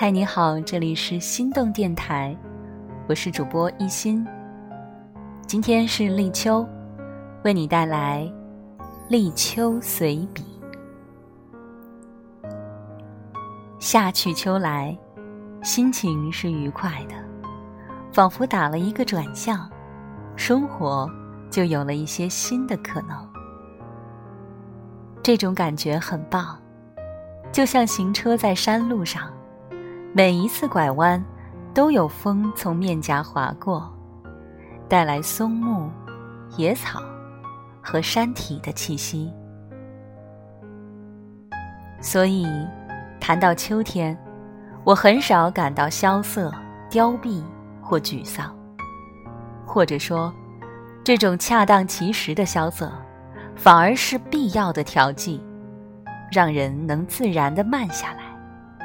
嗨，你好，这里是心动电台，我是主播一心。今天是立秋，为你带来立秋随笔。夏去秋来，心情是愉快的，仿佛打了一个转向，生活就有了一些新的可能。这种感觉很棒，就像行车在山路上。每一次拐弯，都有风从面颊划过，带来松木、野草和山体的气息。所以，谈到秋天，我很少感到萧瑟、凋敝或沮丧，或者说，这种恰当其时的萧瑟，反而是必要的调剂，让人能自然的慢下来，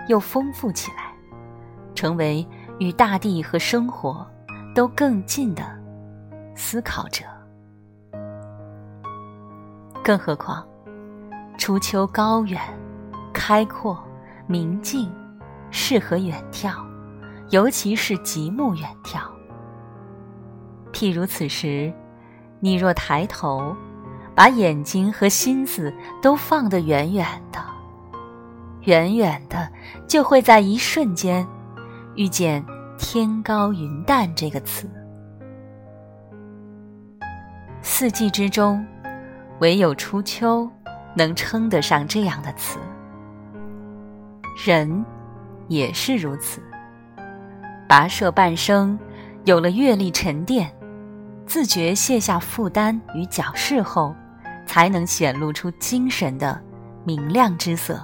又丰富起来。成为与大地和生活都更近的思考者。更何况，初秋高远、开阔、明净，适合远眺，尤其是极目远眺。譬如此时，你若抬头，把眼睛和心思都放得远远的，远远的，就会在一瞬间。遇见“天高云淡”这个词，四季之中，唯有初秋能称得上这样的词。人也是如此，跋涉半生，有了阅历沉淀，自觉卸下负担与矫饰后，才能显露出精神的明亮之色，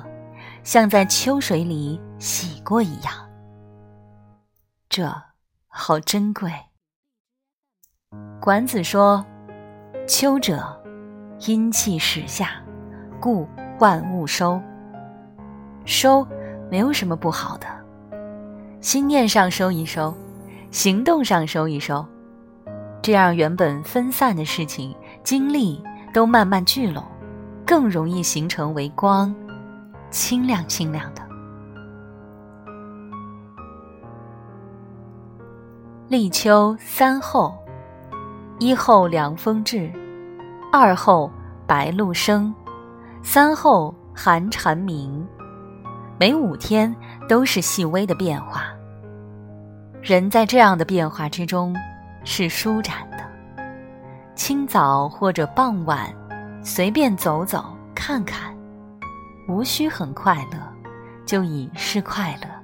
像在秋水里洗过一样。这好珍贵。管子说：“秋者，阴气始下，故万物收。收没有什么不好的，心念上收一收，行动上收一收，这样原本分散的事情、精力都慢慢聚拢，更容易形成为光，清亮清亮的。”立秋三候：一候凉风至，二候白露生，三候寒蝉鸣。每五天都是细微的变化。人在这样的变化之中是舒展的。清早或者傍晚，随便走走看看，无需很快乐，就已是快乐。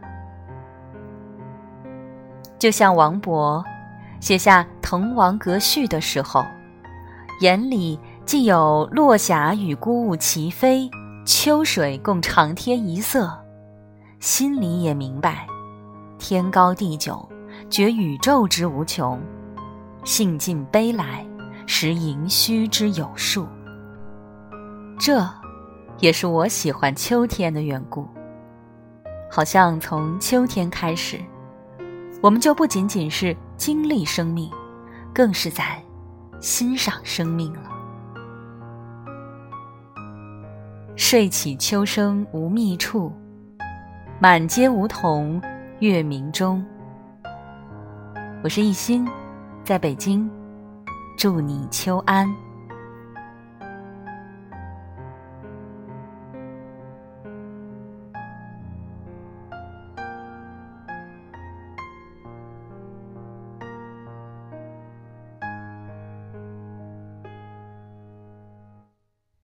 就像王勃写下《滕王阁序》的时候，眼里既有落霞与孤鹜齐飞，秋水共长天一色，心里也明白，天高地久，觉宇宙之无穷，兴尽悲来，识盈虚之有数。这，也是我喜欢秋天的缘故。好像从秋天开始。我们就不仅仅是经历生命，更是在欣赏生命了。睡起秋声无觅处，满街梧桐月明中。我是一心，在北京，祝你秋安。